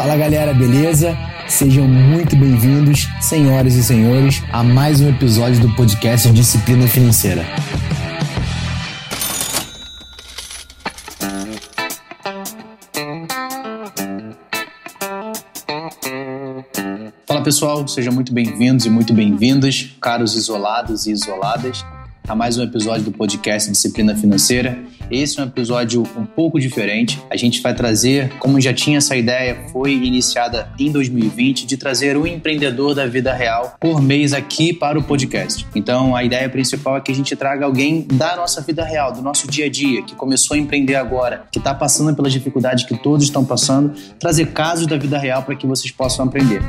Fala galera, beleza? Sejam muito bem-vindos, senhoras e senhores, a mais um episódio do podcast Disciplina Financeira. Fala pessoal, sejam muito bem-vindos e muito bem-vindas, caros isolados e isoladas a mais um episódio do podcast Disciplina Financeira. Esse é um episódio um pouco diferente. A gente vai trazer, como já tinha essa ideia, foi iniciada em 2020, de trazer um empreendedor da vida real por mês aqui para o podcast. Então, a ideia principal é que a gente traga alguém da nossa vida real, do nosso dia a dia, que começou a empreender agora, que está passando pelas dificuldades que todos estão passando, trazer casos da vida real para que vocês possam aprender.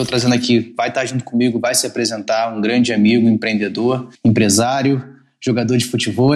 Estou trazendo aqui, vai estar junto comigo, vai se apresentar, um grande amigo, empreendedor, empresário, jogador de futebol,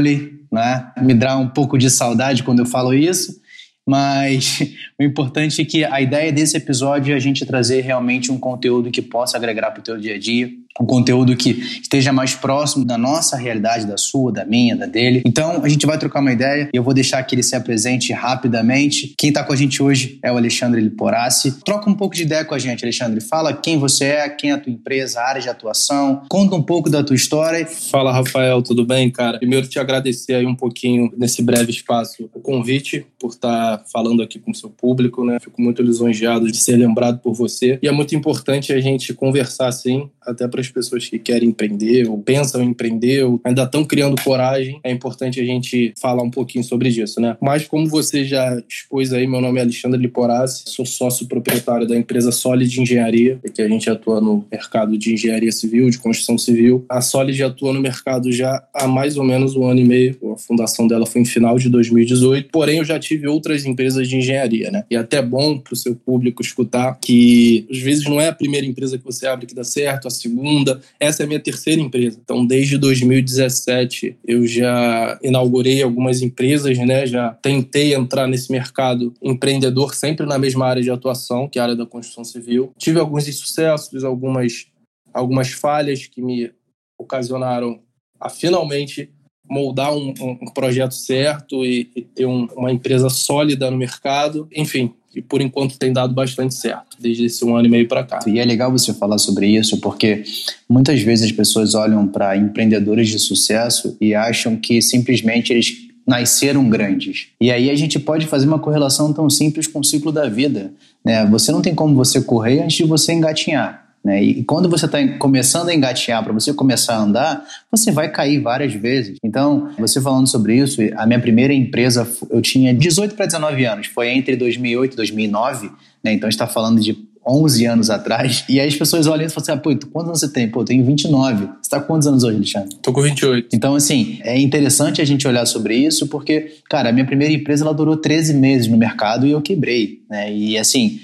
né? Me dá um pouco de saudade quando eu falo isso, mas o importante é que a ideia desse episódio é a gente trazer realmente um conteúdo que possa agregar para o teu dia a dia, um conteúdo que esteja mais próximo da nossa realidade, da sua, da minha, da dele. Então, a gente vai trocar uma ideia e eu vou deixar que ele se apresente rapidamente. Quem está com a gente hoje é o Alexandre Liporassi. Troca um pouco de ideia com a gente, Alexandre. Fala quem você é, quem é a tua empresa, a área de atuação. Conta um pouco da tua história. Fala, Rafael, tudo bem, cara? Primeiro, te agradecer aí um pouquinho nesse breve espaço o convite por estar tá falando aqui com o seu público, né? Fico muito lisonjeado de ser lembrado por você. E é muito importante a gente conversar, assim, até para as pessoas que querem empreender ou pensam em empreender ou ainda estão criando coragem, é importante a gente falar um pouquinho sobre isso, né? Mas como você já expôs aí, meu nome é Alexandre Liporazzi, sou sócio proprietário da empresa Solid Engenharia, que a gente atua no mercado de engenharia civil, de construção civil. A Solid atua no mercado já há mais ou menos um ano e meio. A fundação dela foi em final de 2018. Porém, eu já tive outras empresas de engenharia, né? E é até bom para o seu público escutar que às vezes não é a primeira empresa que você abre que dá certo, a segunda segunda, essa é a minha terceira empresa. Então, desde 2017, eu já inaugurei algumas empresas, né? Já tentei entrar nesse mercado empreendedor, sempre na mesma área de atuação, que é a área da construção civil. Tive alguns insucessos, algumas, algumas falhas que me ocasionaram a finalmente moldar um, um projeto certo e, e ter um, uma empresa sólida no mercado. Enfim, e por enquanto tem dado bastante certo, desde esse um ano e meio para cá. E é legal você falar sobre isso, porque muitas vezes as pessoas olham para empreendedores de sucesso e acham que simplesmente eles nasceram grandes. E aí a gente pode fazer uma correlação tão simples com o ciclo da vida. Né? Você não tem como você correr antes de você engatinhar. Né? E quando você está começando a engatear, para você começar a andar, você vai cair várias vezes. Então, você falando sobre isso, a minha primeira empresa, eu tinha 18 para 19 anos, foi entre 2008 e 2009, né? então a gente está falando de 11 anos atrás. E aí as pessoas olham e falam assim: ah, pô, quantos anos você tem? Pô, eu tenho 29. Você está com quantos anos hoje, Alexandre? Tô com 28. Então, assim, é interessante a gente olhar sobre isso, porque, cara, a minha primeira empresa ela durou 13 meses no mercado e eu quebrei. Né? E assim,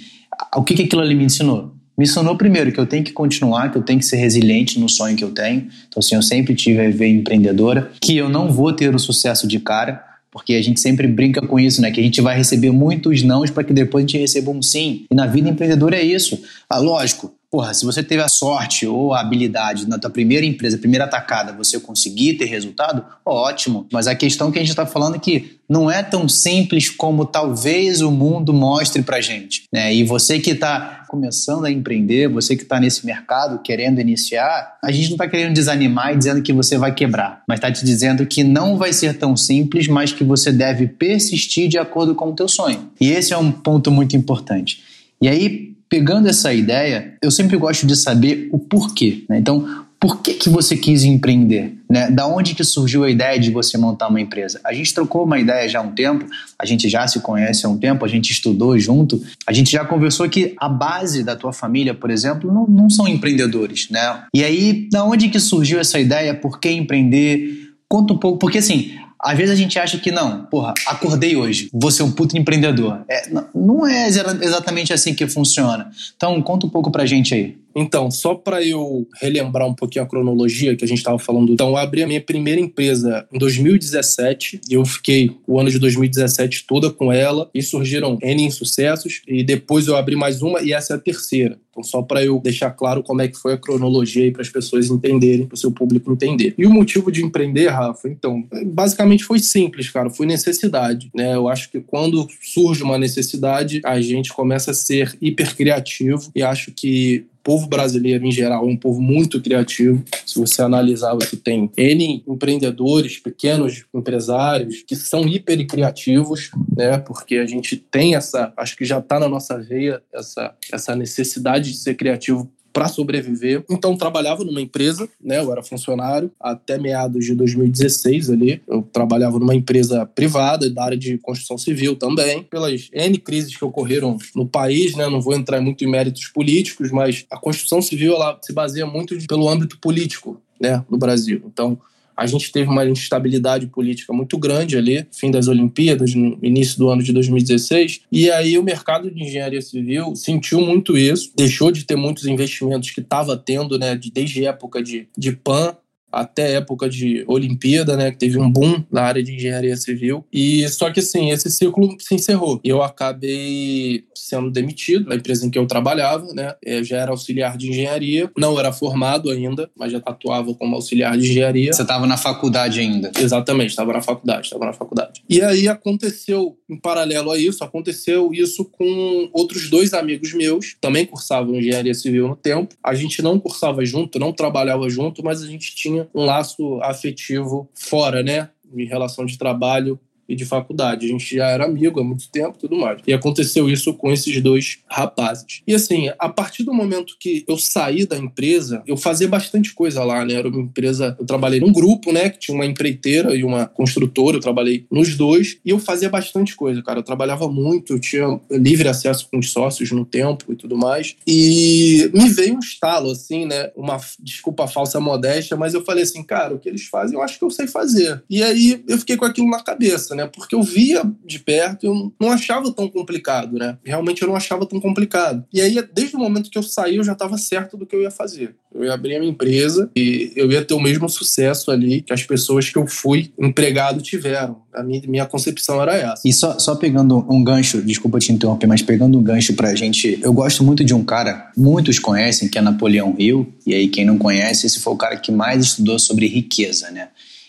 o que, que aquilo ali me ensinou? Me ensinou primeiro que eu tenho que continuar, que eu tenho que ser resiliente no sonho que eu tenho. Então, assim, eu sempre tive a ver empreendedora, que eu não vou ter o sucesso de cara, porque a gente sempre brinca com isso, né? Que a gente vai receber muitos nãos para que depois a gente receba um sim. E na vida empreendedora é isso. Ah, lógico, porra, se você teve a sorte ou a habilidade na tua primeira empresa, primeira atacada, você conseguir ter resultado, ótimo. Mas a questão que a gente está falando é que não é tão simples como talvez o mundo mostre pra gente. Né? E você que está começando a empreender, você que está nesse mercado querendo iniciar, a gente não está querendo desanimar e dizendo que você vai quebrar, mas está te dizendo que não vai ser tão simples, mas que você deve persistir de acordo com o teu sonho. E esse é um ponto muito importante. E aí, pegando essa ideia, eu sempre gosto de saber o porquê. Né? Então, por que, que você quis empreender? Né? Da onde que surgiu a ideia de você montar uma empresa? A gente trocou uma ideia já há um tempo, a gente já se conhece há um tempo, a gente estudou junto, a gente já conversou que a base da tua família, por exemplo, não, não são empreendedores, né? E aí, da onde que surgiu essa ideia? Por que empreender? Conta um pouco, porque assim, às vezes a gente acha que não, porra, acordei hoje, vou ser um puto empreendedor. É, não é exatamente assim que funciona. Então, conta um pouco pra gente aí. Então, só para eu relembrar um pouquinho a cronologia que a gente estava falando, então eu abri a minha primeira empresa em 2017, eu fiquei o ano de 2017 toda com ela e surgiram N insucessos e depois eu abri mais uma e essa é a terceira. Então, só para eu deixar claro como é que foi a cronologia aí para as pessoas entenderem, para o seu público entender. E o motivo de empreender, Rafa, então, basicamente foi simples, cara, foi necessidade, né? Eu acho que quando surge uma necessidade, a gente começa a ser hiper criativo e acho que povo brasileiro em geral é um povo muito criativo. Se você analisar, você tem N empreendedores, pequenos empresários que são hiper criativos, né? Porque a gente tem essa, acho que já está na nossa veia essa, essa necessidade de ser criativo para sobreviver. Então trabalhava numa empresa, né? Eu era funcionário até meados de 2016 ali. Eu trabalhava numa empresa privada da área de construção civil também. Pelas N crises que ocorreram no país, né? Não vou entrar muito em méritos políticos, mas a construção civil ela se baseia muito pelo âmbito político, né, no Brasil. Então, a gente teve uma instabilidade política muito grande ali, fim das Olimpíadas, no início do ano de 2016, e aí o mercado de engenharia civil sentiu muito isso, deixou de ter muitos investimentos que estava tendo, né, desde época de, de PAN até época de Olimpíada, né, que teve um boom na área de engenharia civil. E só que assim, esse ciclo se encerrou. Eu acabei sendo demitido da empresa em que eu trabalhava, né? Eu já era auxiliar de engenharia, não era formado ainda, mas já atuava como auxiliar de engenharia. Você estava na faculdade ainda? Exatamente, estava na faculdade, estava na faculdade. E aí aconteceu, em paralelo a isso, aconteceu isso com outros dois amigos meus, também cursavam engenharia civil no tempo. A gente não cursava junto, não trabalhava junto, mas a gente tinha um laço afetivo fora, né? Em relação de trabalho e de faculdade. A gente já era amigo há muito tempo tudo mais. E aconteceu isso com esses dois rapazes. E assim, a partir do momento que eu saí da empresa, eu fazia bastante coisa lá, né? Era uma empresa, eu trabalhei num grupo, né? Que tinha uma empreiteira e uma construtora, eu trabalhei nos dois, e eu fazia bastante coisa, cara. Eu trabalhava muito, eu tinha livre acesso com os sócios no tempo e tudo mais. E me veio um estalo, assim, né? Uma desculpa falsa modéstia, mas eu falei assim, cara, o que eles fazem eu acho que eu sei fazer. E aí eu fiquei com aquilo na cabeça, né? Né? Porque eu via de perto, eu não achava tão complicado, né? Realmente eu não achava tão complicado. E aí, desde o momento que eu saí, eu já estava certo do que eu ia fazer. Eu ia abrir a minha empresa e eu ia ter o mesmo sucesso ali que as pessoas que eu fui empregado tiveram. A minha, minha concepção era essa. E só, só pegando um gancho, desculpa te interromper, mas pegando um gancho pra gente, eu gosto muito de um cara, muitos conhecem, que é Napoleão Hill, e aí quem não conhece, esse foi o cara que mais estudou sobre riqueza, né?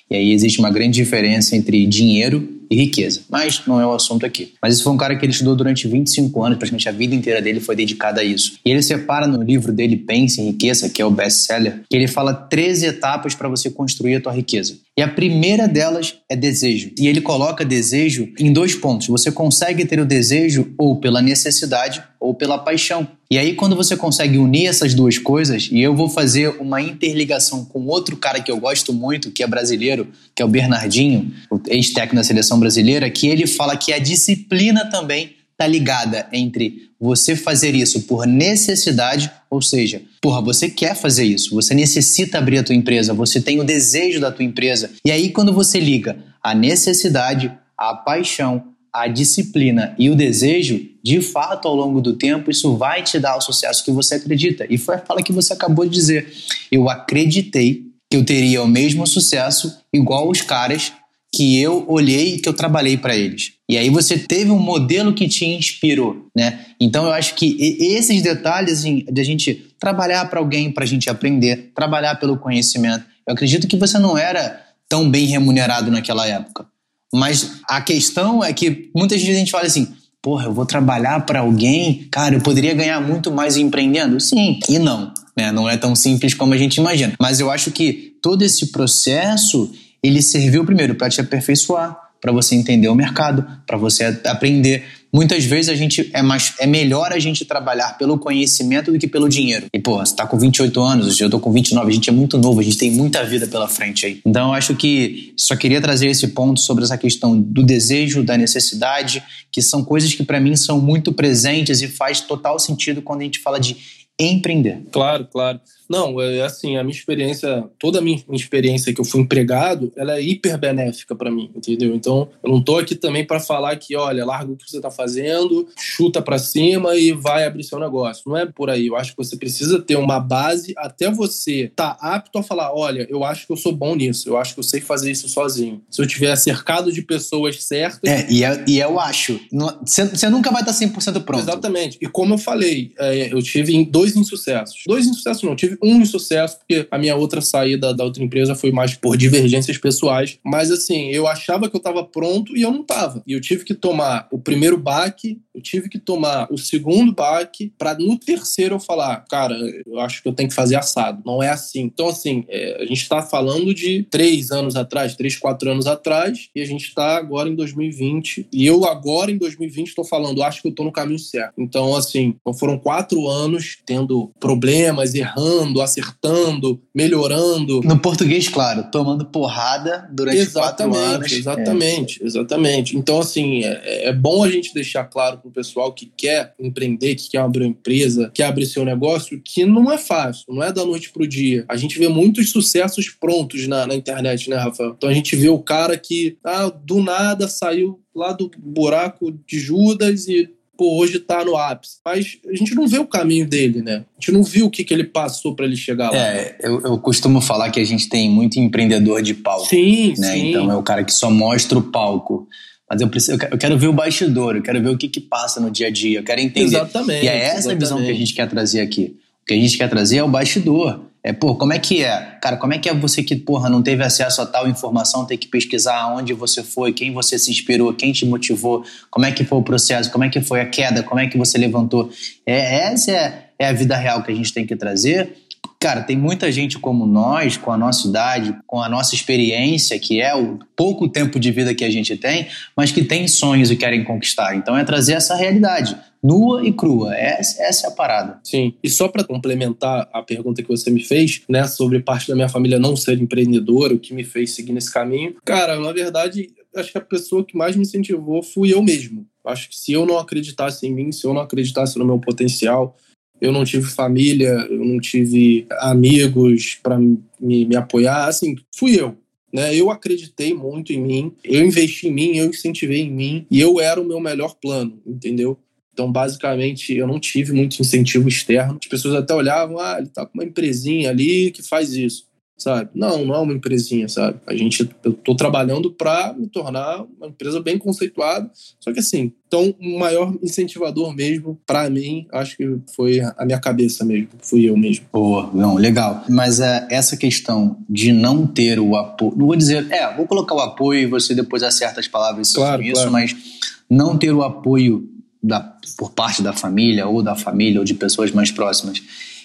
E aí existe uma grande diferença entre dinheiro e riqueza. Mas não é o assunto aqui. Mas esse foi um cara que ele estudou durante 25 anos, praticamente a vida inteira dele foi dedicada a isso. E ele separa no livro dele Pense em Riqueza, que é o best-seller, que ele fala 13 etapas para você construir a tua riqueza. E a primeira delas é desejo. E ele coloca desejo em dois pontos. Você consegue ter o desejo ou pela necessidade ou pela paixão. E aí, quando você consegue unir essas duas coisas, e eu vou fazer uma interligação com outro cara que eu gosto muito, que é brasileiro, que é o Bernardinho, ex-técnico da seleção brasileira, que ele fala que a disciplina também está ligada entre você fazer isso por necessidade, ou seja, porra, você quer fazer isso, você necessita abrir a tua empresa, você tem o desejo da tua empresa. E aí quando você liga a necessidade, a paixão, a disciplina e o desejo, de fato, ao longo do tempo, isso vai te dar o sucesso que você acredita. E foi a fala que você acabou de dizer. Eu acreditei que eu teria o mesmo sucesso igual os caras que eu olhei e que eu trabalhei para eles. E aí você teve um modelo que te inspirou, né? Então eu acho que esses detalhes assim, de a gente trabalhar para alguém, para a gente aprender, trabalhar pelo conhecimento. Eu acredito que você não era tão bem remunerado naquela época. Mas a questão é que muitas vezes a gente fala assim: porra, eu vou trabalhar para alguém, cara, eu poderia ganhar muito mais empreendendo? Sim e não. Né? Não é tão simples como a gente imagina. Mas eu acho que todo esse processo ele serviu primeiro para te aperfeiçoar, para você entender o mercado, para você aprender. Muitas vezes a gente é mais é melhor a gente trabalhar pelo conhecimento do que pelo dinheiro. E pô, você tá com 28 anos, eu tô com 29, a gente é muito novo, a gente tem muita vida pela frente aí. Então eu acho que só queria trazer esse ponto sobre essa questão do desejo, da necessidade, que são coisas que para mim são muito presentes e faz total sentido quando a gente fala de empreender. Claro, claro. Não, é assim, a minha experiência, toda a minha, experiência que eu fui empregado, ela é hiper benéfica para mim, entendeu? Então, eu não tô aqui também para falar que, olha, larga o que você tá fazendo, chuta para cima e vai abrir seu negócio. Não é por aí. Eu acho que você precisa ter uma base até você tá apto a falar, olha, eu acho que eu sou bom nisso, eu acho que eu sei fazer isso sozinho. Se eu tiver cercado de pessoas certas... É, e, é, e eu acho. Você nunca vai estar 100% pronto. Exatamente. E como eu falei, é, eu tive dois insucessos. Dois insucessos não, tive um insucesso, porque a minha outra saída da outra empresa foi mais por divergências pessoais. Mas assim, eu achava que eu estava pronto e eu não estava. E eu tive que tomar o primeiro baque, eu tive que tomar o segundo baque, para no terceiro eu falar, cara, eu acho que eu tenho que fazer assado. Não é assim. Então, assim, é, a gente está falando de três anos atrás, três, quatro anos atrás, e a gente está agora em 2020. E eu agora em 2020 estou falando, acho que eu estou no caminho certo. Então, assim, foram quatro anos tendo problemas, errando, acertando, melhorando. No português, claro, tomando porrada durante exatamente, quatro anos. Exatamente, é. exatamente. Então, assim, é, é bom a gente deixar claro para o pessoal que quer empreender, que quer abrir uma empresa, que abrir seu negócio, que não é fácil, não é da noite pro dia. A gente vê muitos sucessos prontos na, na internet, né, Rafael? Então a gente vê o cara que, ah, do nada saiu lá do buraco de Judas e pô, hoje tá no ápice. Mas a gente não vê o caminho dele, né? A gente não viu o que, que ele passou para ele chegar lá. É, eu, eu, costumo falar que a gente tem muito empreendedor de palco. Sim, né? sim. Então é o cara que só mostra o palco. Mas eu, preciso, eu quero ver o bastidor, eu quero ver o que, que passa no dia a dia, eu quero entender. Exatamente. E é essa exatamente. a visão que a gente quer trazer aqui. O que a gente quer trazer é o bastidor. É, pô, como é que é? Cara, como é que é você que, porra, não teve acesso a tal informação, ter que pesquisar aonde você foi, quem você se inspirou, quem te motivou, como é que foi o processo, como é que foi a queda, como é que você levantou. É, essa é, é a vida real que a gente tem que trazer. Cara, tem muita gente como nós, com a nossa idade, com a nossa experiência, que é o pouco tempo de vida que a gente tem, mas que tem sonhos e querem conquistar. Então é trazer essa realidade nua e crua. Essa, essa é a parada. Sim. E só para complementar a pergunta que você me fez, né, sobre parte da minha família não ser empreendedora, o que me fez seguir nesse caminho. Cara, na verdade, acho que a pessoa que mais me incentivou fui eu mesmo. Acho que se eu não acreditasse em mim, se eu não acreditasse no meu potencial, eu não tive família, eu não tive amigos para me, me apoiar, assim, fui eu. Né? Eu acreditei muito em mim, eu investi em mim, eu incentivei em mim e eu era o meu melhor plano, entendeu? Então, basicamente, eu não tive muito incentivo externo. As pessoas até olhavam, ah, ele tá com uma empresinha ali que faz isso, sabe? Não, não é uma empresinha, sabe? A gente, eu tô trabalhando para me tornar uma empresa bem conceituada. Só que assim, então, o maior incentivador mesmo, para mim, acho que foi a minha cabeça mesmo, fui eu mesmo. Boa, não, legal. Mas é, essa questão de não ter o apoio, não vou dizer, é, vou colocar o apoio e você depois acerta as palavras claro, sobre isso, claro. mas não ter o apoio da, por parte da família ou da família ou de pessoas mais próximas,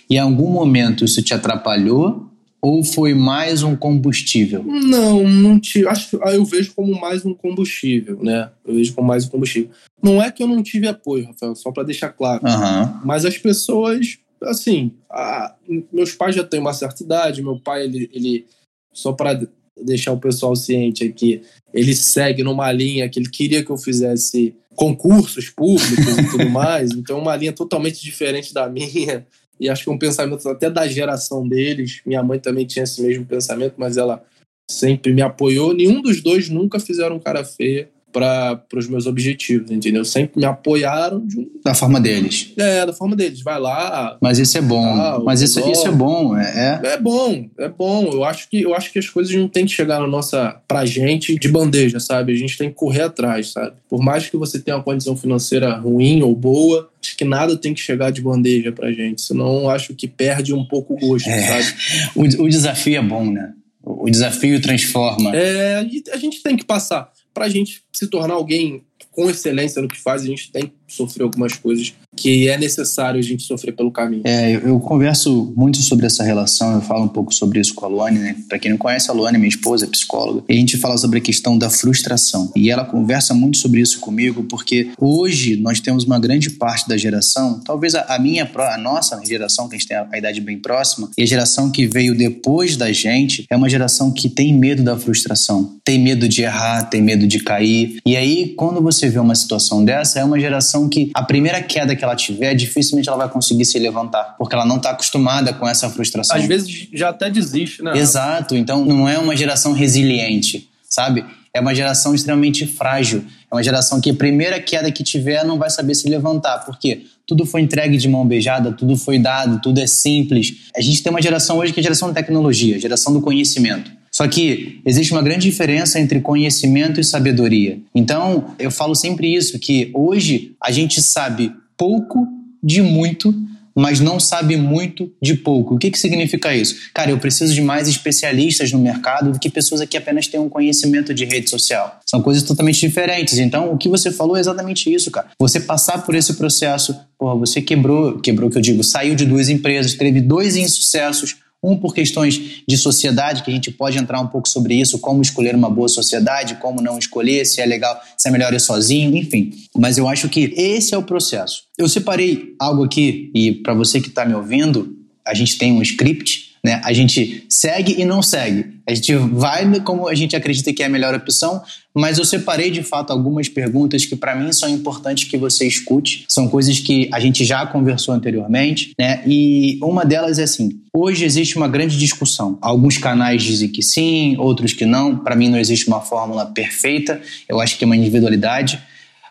e em algum momento isso te atrapalhou ou foi mais um combustível? Não, não tive. Acho que eu vejo como mais um combustível, né? Eu vejo como mais um combustível. Não é que eu não tive apoio, Rafael, só para deixar claro. Uhum. Mas as pessoas, assim, a, meus pais já têm uma certa idade. Meu pai, ele, ele só para deixar o pessoal ciente aqui, ele segue numa linha que ele queria que eu fizesse concursos públicos e tudo mais. Então, é uma linha totalmente diferente da minha. E acho que é um pensamento até da geração deles. Minha mãe também tinha esse mesmo pensamento, mas ela sempre me apoiou. Nenhum dos dois nunca fizeram cara feia para os meus objetivos, entendeu? Sempre me apoiaram de um... da forma deles. É, da forma deles. Vai lá. Mas isso é bom. Mas isso, isso é bom. É, é. é bom, é bom. Eu acho que eu acho que as coisas não tem que chegar na nossa pra gente de bandeja, sabe? A gente tem que correr atrás, sabe? Por mais que você tenha uma condição financeira ruim ou boa, acho que nada tem que chegar de bandeja pra gente, senão acho que perde um pouco o gosto, é. sabe? O, o desafio é bom, né? O desafio transforma. É, a gente tem que passar para a gente se tornar alguém com excelência no que faz, a gente tem sofrer algumas coisas que é necessário a gente sofrer pelo caminho. É, eu, eu converso muito sobre essa relação, eu falo um pouco sobre isso com a Luane, né? Para quem não conhece, a Luane, minha esposa, é psicóloga, e a gente fala sobre a questão da frustração. E ela conversa muito sobre isso comigo, porque hoje nós temos uma grande parte da geração, talvez a, a minha, a nossa geração, que a gente tem a, a idade bem próxima, e a geração que veio depois da gente, é uma geração que tem medo da frustração, tem medo de errar, tem medo de cair. E aí, quando você vê uma situação dessa, é uma geração geração que a primeira queda que ela tiver, dificilmente ela vai conseguir se levantar, porque ela não está acostumada com essa frustração. Às vezes já até desiste, né? Exato, então não é uma geração resiliente, sabe? É uma geração extremamente frágil. É uma geração que a primeira queda que tiver não vai saber se levantar. Por quê? Tudo foi entregue de mão beijada, tudo foi dado, tudo é simples. A gente tem uma geração hoje que é a geração da tecnologia, a geração do conhecimento. Só que existe uma grande diferença entre conhecimento e sabedoria. Então, eu falo sempre isso, que hoje a gente sabe pouco de muito mas não sabe muito de pouco. O que, que significa isso? Cara, eu preciso de mais especialistas no mercado do que pessoas que apenas têm um conhecimento de rede social. São coisas totalmente diferentes. Então, o que você falou é exatamente isso, cara. Você passar por esse processo, porra, você quebrou, quebrou que eu digo, saiu de duas empresas, teve dois insucessos, um por questões de sociedade, que a gente pode entrar um pouco sobre isso, como escolher uma boa sociedade, como não escolher, se é legal, se é melhor ir sozinho, enfim. Mas eu acho que esse é o processo. Eu separei algo aqui, e para você que está me ouvindo, a gente tem um script né? A gente segue e não segue. A gente vai como a gente acredita que é a melhor opção, mas eu separei de fato algumas perguntas que para mim são importantes que você escute. São coisas que a gente já conversou anteriormente, né? E uma delas é assim: hoje existe uma grande discussão. Alguns canais dizem que sim, outros que não. Para mim não existe uma fórmula perfeita. Eu acho que é uma individualidade.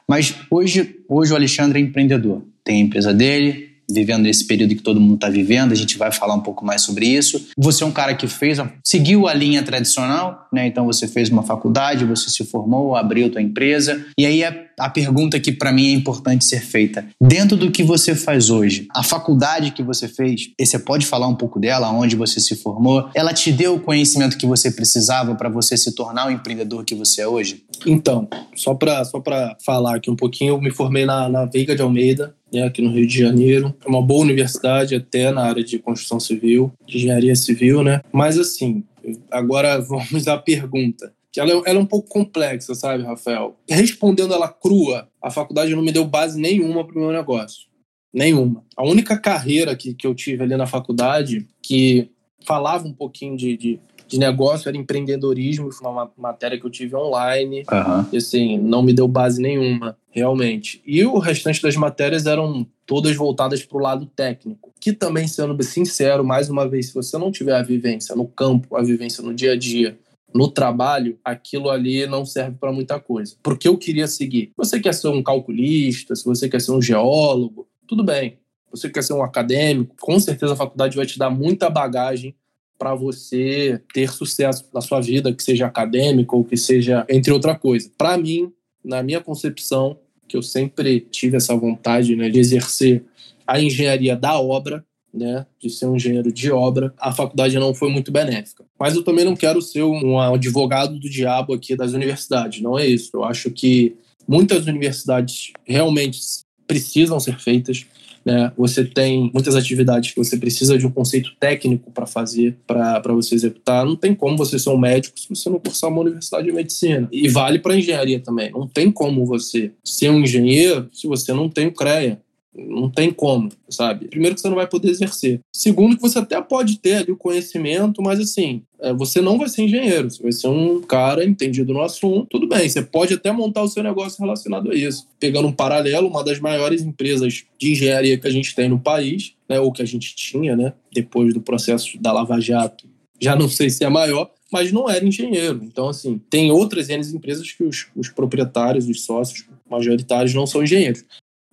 Mas hoje, hoje o Alexandre é empreendedor. Tem a empresa dele, vivendo esse período que todo mundo está vivendo, a gente vai falar um pouco mais sobre isso. Você é um cara que fez, seguiu a linha tradicional, né? Então você fez uma faculdade, você se formou, abriu tua empresa. E aí a, a pergunta que para mim é importante ser feita: dentro do que você faz hoje, a faculdade que você fez, você pode falar um pouco dela, onde você se formou, ela te deu o conhecimento que você precisava para você se tornar o empreendedor que você é hoje? Então, só para só falar aqui um pouquinho, eu me formei na, na Veiga de Almeida, né, aqui no Rio de Janeiro. É uma boa universidade, até na área de construção civil, de engenharia civil, né? Mas assim, agora vamos à pergunta. Que ela, é, ela é um pouco complexa, sabe, Rafael? Respondendo ela crua, a faculdade não me deu base nenhuma para o meu negócio. Nenhuma. A única carreira que, que eu tive ali na faculdade que falava um pouquinho de, de de negócio era empreendedorismo, foi uma matéria que eu tive online, uhum. e assim, não me deu base nenhuma, realmente. E o restante das matérias eram todas voltadas para o lado técnico, que também, sendo sincero, mais uma vez, se você não tiver a vivência no campo, a vivência no dia a dia, no trabalho, aquilo ali não serve para muita coisa. Porque eu queria seguir. Você quer ser um calculista, se você quer ser um geólogo, tudo bem. Você quer ser um acadêmico, com certeza a faculdade vai te dar muita bagagem para você ter sucesso na sua vida, que seja acadêmico ou que seja entre outra coisa. Para mim, na minha concepção, que eu sempre tive essa vontade né, de exercer a engenharia da obra, né, de ser um engenheiro de obra, a faculdade não foi muito benéfica. Mas eu também não quero ser um advogado do diabo aqui das universidades, não é isso. Eu acho que muitas universidades realmente precisam ser feitas, né? Você tem muitas atividades que você precisa de um conceito técnico para fazer, para você executar. Não tem como você ser um médico se você não cursar uma universidade de medicina. E vale para engenharia também. Não tem como você ser um engenheiro se você não tem o CREA. Não tem como, sabe? Primeiro que você não vai poder exercer. Segundo que você até pode ter ali o conhecimento, mas assim, você não vai ser engenheiro, você vai ser um cara entendido no assunto. Tudo bem, você pode até montar o seu negócio relacionado a isso. Pegando um paralelo, uma das maiores empresas de engenharia que a gente tem no país, né, ou que a gente tinha, né, depois do processo da Lava Jato, já não sei se é maior, mas não era engenheiro. Então, assim, tem outras empresas que os, os proprietários, os sócios majoritários não são engenheiros.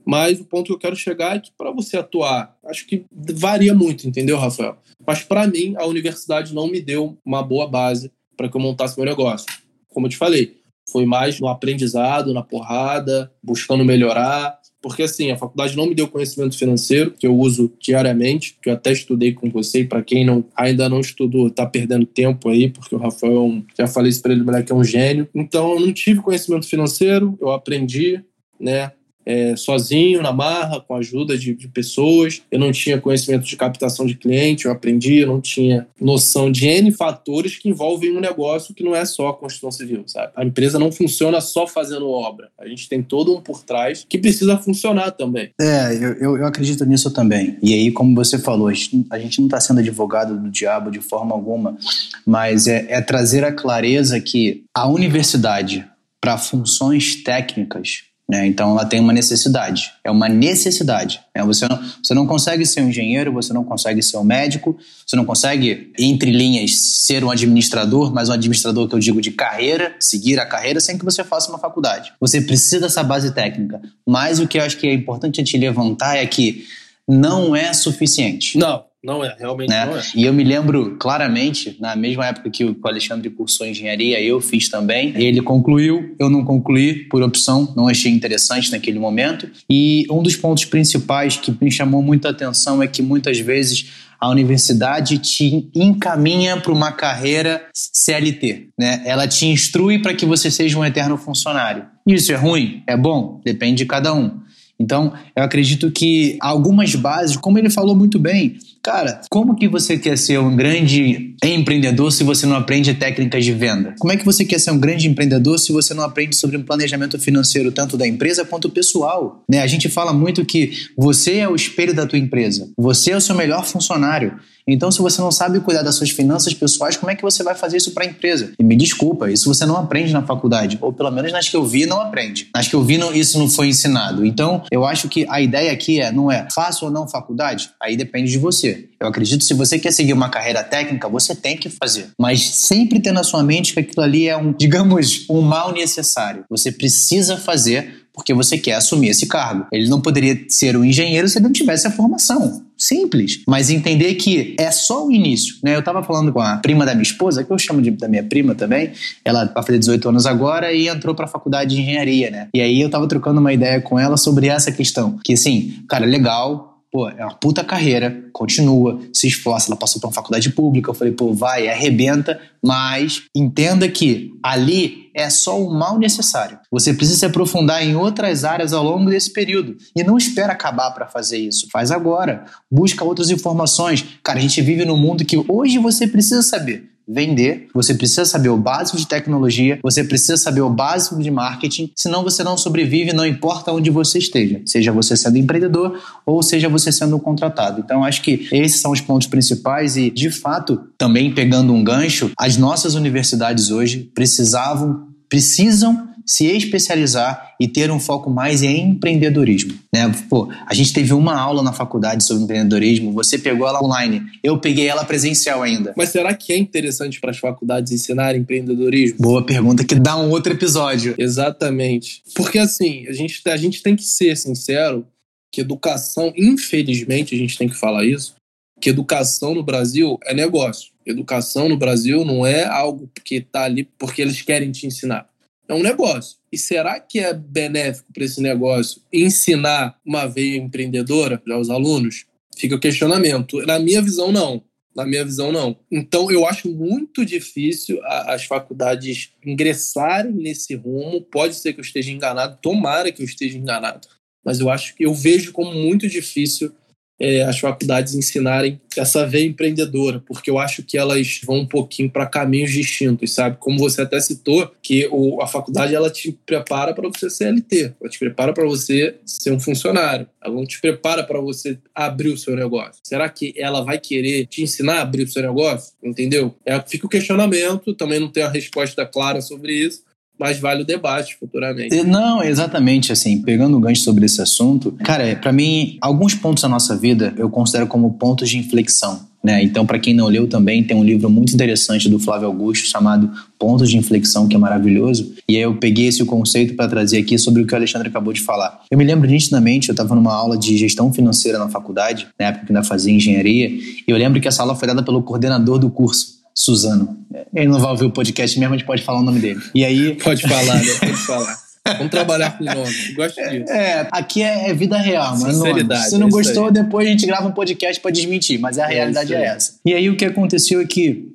Mas o ponto que eu quero chegar é que para você atuar, acho que varia muito, entendeu, Rafael? Mas para mim, a universidade não me deu uma boa base para que eu montasse meu negócio. Como eu te falei, foi mais no aprendizado, na porrada, buscando melhorar. Porque assim, a faculdade não me deu conhecimento financeiro, que eu uso diariamente, que eu até estudei com você, e para quem não, ainda não estudou, tá perdendo tempo aí, porque o Rafael, já falei isso para ele, moleque é um gênio. Então, eu não tive conhecimento financeiro, eu aprendi, né? É, sozinho, na marra, com a ajuda de, de, pessoas. Eu não tinha conhecimento de captação de cliente, eu aprendi, eu não tinha noção de N fatores que envolvem um negócio que não é só a construção civil, sabe? A empresa não funciona só fazendo obra. A gente tem todo um por trás que precisa funcionar também. É, eu, eu acredito nisso também. E aí, como você falou, a gente, a gente não está sendo advogado do diabo de forma alguma, mas é, é trazer a clareza que a universidade, para funções técnicas, Né? Então ela tem uma necessidade, é uma necessidade. Né? Você, não, você não consegue ser um engenheiro, você não consegue ser um médico, você não consegue, entre linhas, ser um administrador, mas um administrador que eu digo de carreira, seguir a carreira sem que você faça uma faculdade. Você precisa dessa base técnica. Mas o que eu acho que é importante a gente levantar é que não é suficiente. Não, não é, realmente né? não é. E eu me lembro claramente, na mesma época que o Alexandre cursou engenharia, eu fiz também. Ele concluiu, eu não concluí por opção, não achei interessante naquele momento. E um dos pontos principais que me chamou muita atenção é que muitas vezes a universidade te encaminha para uma carreira CLT, né? Ela te instrui para que você seja um eterno funcionário. Isso é ruim? É bom? Depende de cada um. Então, eu acredito que algumas bases, como ele falou muito bem, Cara, como que você quer ser um grande empreendedor se você não aprende técnicas de venda? Como é que você quer ser um grande empreendedor se você não aprende sobre um planejamento financeiro tanto da empresa quanto pessoal? Né? A gente fala muito que você é o espelho da tua empresa. Você é o seu melhor funcionário. Então, se você não sabe cuidar das suas finanças pessoais, como é que você vai fazer isso para a empresa? E me desculpa, isso você não aprende na faculdade, ou pelo menos nas que eu vi, não aprende. Nas que eu vi, não, isso não foi ensinado. Então, eu acho que a ideia aqui é, não é faço ou não faculdade? Aí depende de você. Eu acredito que se você quer seguir uma carreira técnica, você tem que fazer. Mas sempre ter na sua mente que aquilo ali é um, digamos, um mal necessário. Você precisa fazer porque você quer assumir esse cargo. Ele não poderia ser um engenheiro se ele não tivesse a formação. Simples. Mas entender que é só o início. Né? Eu estava falando com a prima da minha esposa, que eu chamo de, da minha prima também. Ela vai fazer 18 anos agora e entrou para a faculdade de engenharia. Né? E aí eu estava trocando uma ideia com ela sobre essa questão. Que assim, cara, legal, pô, é uma puta carreira, continua, se esforça, ela passou por uma faculdade pública, eu falei, pô, vai, arrebenta, mas entenda que ali é só o mal necessário. Você precisa se aprofundar em outras áreas ao longo desse período e não espera acabar para fazer isso, faz agora, busca outras informações. Cara, a gente vive num mundo que hoje você precisa saber vender, você precisa saber o básico de tecnologia, você precisa saber o básico de marketing, senão você não sobrevive, não importa onde você esteja, seja você sendo empreendedor ou seja você sendo contratado. Então, acho que esses são os pontos principais e, de fato, também pegando um gancho, as nossas universidades hoje precisavam, precisam se especializar e ter um foco mais em empreendedorismo. Né? Pô, a gente teve uma aula na faculdade sobre empreendedorismo, você pegou ela online, eu peguei ela presencial ainda. Mas será que é interessante para as faculdades ensinarem empreendedorismo? Boa pergunta, que dá um outro episódio. Exatamente. Porque assim, a gente, a gente tem que ser sincero que educação, infelizmente a gente tem que falar isso, que educação no Brasil é negócio. Educação no Brasil não é algo que está ali porque eles querem te ensinar é um negócio. E será que é benéfico para esse negócio ensinar uma veia empreendedora aos alunos? Fica o questionamento. Na minha visão, não. Na minha visão, não. Então, eu acho muito difícil as faculdades ingressarem nesse rumo. Pode ser que eu esteja enganado, tomara que eu esteja enganado. Mas eu acho que eu vejo como muito difícil é, as faculdades ensinarem essa veia empreendedora, porque eu acho que elas vão um pouquinho para caminhos distintos, sabe? Como você até citou, que o, a faculdade ela te prepara para você ser LT, ela te prepara para você ser um funcionário, ela não te prepara para você abrir o seu negócio. Será que ela vai querer te ensinar a abrir o seu negócio? Entendeu? É, fica o questionamento, também não tenho a resposta clara sobre isso, mas vale o debate futuramente. Não, exatamente assim, pegando o gancho sobre esse assunto, cara, para mim, alguns pontos da nossa vida eu considero como pontos de inflexão. Né? Então, para quem não leu também, tem um livro muito interessante do Flávio Augusto chamado Pontos de Inflexão, que é maravilhoso. E aí eu peguei esse conceito para trazer aqui sobre o que o Alexandre acabou de falar. Eu me lembro nitidamente, eu estava numa aula de gestão financeira na faculdade, na época que ainda fazia engenharia, e eu lembro que essa aula foi dada pelo coordenador do curso. Suzano. Ele não vai ouvir o podcast mesmo, a gente pode falar o nome dele. E aí. Pode falar, né? Pode falar. Vamos trabalhar com nome. Gosto disso. É, aqui é, é vida real, mano. Sinceridade. Se não é gostou, aí. depois a gente grava um podcast para desmentir, mas a é realidade é essa. E aí o que aconteceu é que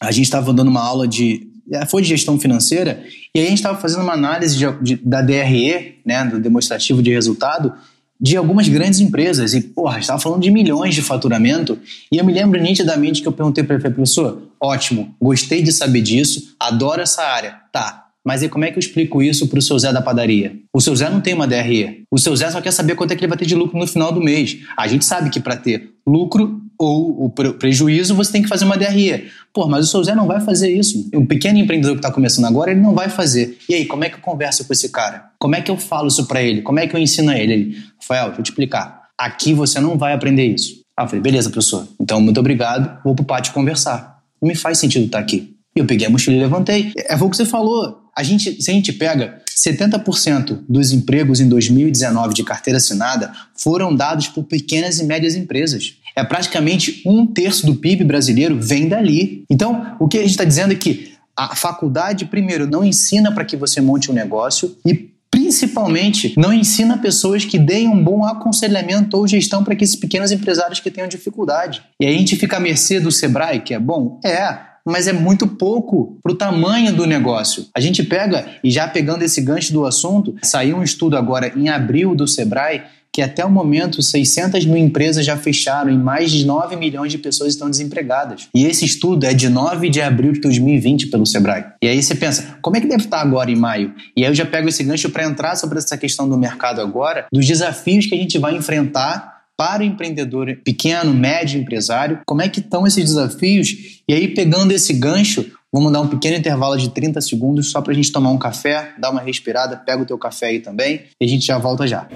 a gente estava dando uma aula de. É, foi de gestão financeira, e aí a gente estava fazendo uma análise de, de, da DRE, né, do demonstrativo de resultado, de algumas grandes empresas. E, porra, estava falando de milhões de faturamento. E eu me lembro nitidamente que eu perguntei para ele, professor, ótimo, gostei de saber disso, adoro essa área. Tá, mas e como é que eu explico isso para o seu Zé da padaria? O seu Zé não tem uma DRE. O seu Zé só quer saber quanto é que ele vai ter de lucro no final do mês. A gente sabe que para ter lucro ou o prejuízo, você tem que fazer uma DRE. Pô, mas o seu Zé não vai fazer isso. O pequeno empreendedor que está começando agora, ele não vai fazer. E aí, como é que eu converso com esse cara? Como é que eu falo isso para ele? Como é que eu ensino a ele? Ele, Rafael, deixa eu te explicar. Aqui você não vai aprender isso. Ah, eu falei, beleza, professor. Então, muito obrigado. Vou pro pátio conversar. Não me faz sentido estar tá aqui. E eu peguei a mochila e levantei. É, é o que você falou. A gente, se a gente pega 70% dos empregos em 2019 de carteira assinada foram dados por pequenas e médias empresas. É praticamente um terço do PIB brasileiro vem dali. Então, o que a gente está dizendo é que a faculdade, primeiro, não ensina para que você monte um negócio e principalmente não ensina pessoas que deem um bom aconselhamento ou gestão para aqueles pequenos empresários que tenham dificuldade. E aí a gente fica à mercê do Sebrae, que é bom? É, mas é muito pouco para o tamanho do negócio. A gente pega, e já pegando esse gancho do assunto, saiu um estudo agora em abril do Sebrae que até o momento 600 mil empresas já fecharam e mais de 9 milhões de pessoas estão desempregadas. E esse estudo é de 9 de abril de 2020 pelo Sebrae. E aí você pensa, como é que deve estar agora em maio? E aí eu já pego esse gancho para entrar sobre essa questão do mercado agora, dos desafios que a gente vai enfrentar para o empreendedor pequeno, médio empresário, como é que estão esses desafios? E aí, pegando esse gancho, vamos dar um pequeno intervalo de 30 segundos só para a gente tomar um café, dar uma respirada, pega o teu café aí também e a gente já volta já.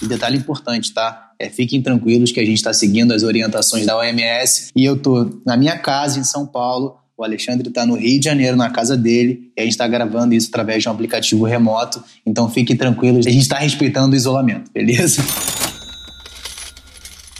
E detalhe importante, tá? É, fiquem tranquilos que a gente está seguindo as orientações da OMS e eu tô na minha casa em São Paulo. O Alexandre está no Rio de Janeiro, na casa dele, e a gente está gravando isso através de um aplicativo remoto. Então fiquem tranquilos, a gente está respeitando o isolamento, beleza?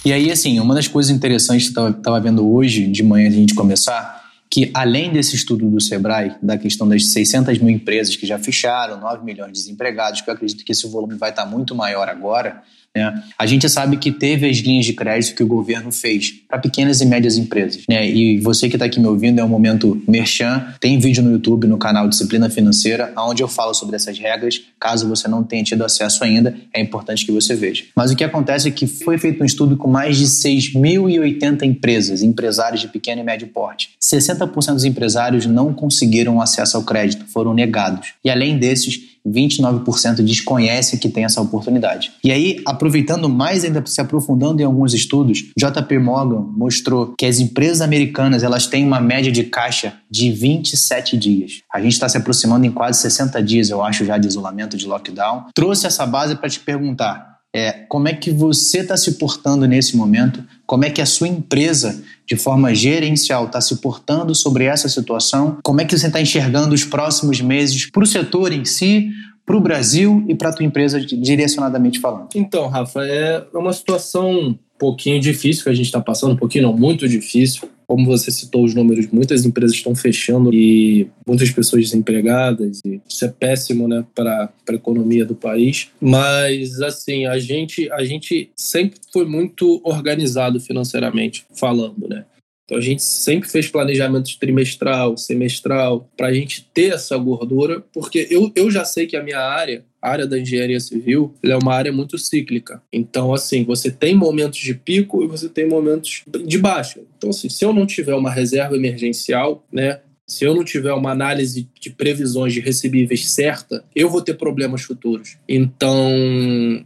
E aí, assim, uma das coisas interessantes que eu estava vendo hoje de manhã, a gente começar, que além desse estudo do Sebrae, da questão das 600 mil empresas que já fecharam, 9 milhões de desempregados, que eu acredito que esse volume vai estar muito maior agora, né? A gente sabe que teve as linhas de crédito que o governo fez para pequenas e médias empresas. Né? E você que está aqui me ouvindo é um momento merchan. Tem vídeo no YouTube, no canal Disciplina Financeira, onde eu falo sobre essas regras. Caso você não tenha tido acesso ainda, é importante que você veja. Mas o que acontece é que foi feito um estudo com mais de 6.080 empresas, empresários de pequeno e médio porte. 60% dos empresários não conseguiram acesso ao crédito, foram negados. E além desses, 29% desconhecem que tem essa oportunidade. E aí, aproveitando mais ainda, se aprofundando em alguns estudos, JP Morgan mostrou que as empresas americanas elas têm uma média de caixa de 27 dias. A gente está se aproximando em quase 60 dias, eu acho, já de isolamento, de lockdown. Trouxe essa base para te perguntar é, como é que você está se portando nesse momento, como é que a sua empresa, de forma gerencial, está se portando sobre essa situação, como é que você está enxergando os próximos meses para o setor em si, para o Brasil e para a tua empresa direcionadamente falando? Então, Rafa, é uma situação um pouquinho difícil que a gente está passando, um pouquinho não, muito difícil como você citou os números, muitas empresas estão fechando e muitas pessoas desempregadas. E isso é péssimo, né, para a economia do país. Mas assim, a gente a gente sempre foi muito organizado financeiramente falando, né? Então a gente sempre fez planejamento trimestral, semestral, para a gente ter essa gordura, porque eu, eu já sei que a minha área, a área da engenharia civil, é uma área muito cíclica. Então, assim, você tem momentos de pico e você tem momentos de baixa. Então, assim, se eu não tiver uma reserva emergencial, né, se eu não tiver uma análise de previsões de recebíveis certa, eu vou ter problemas futuros. Então,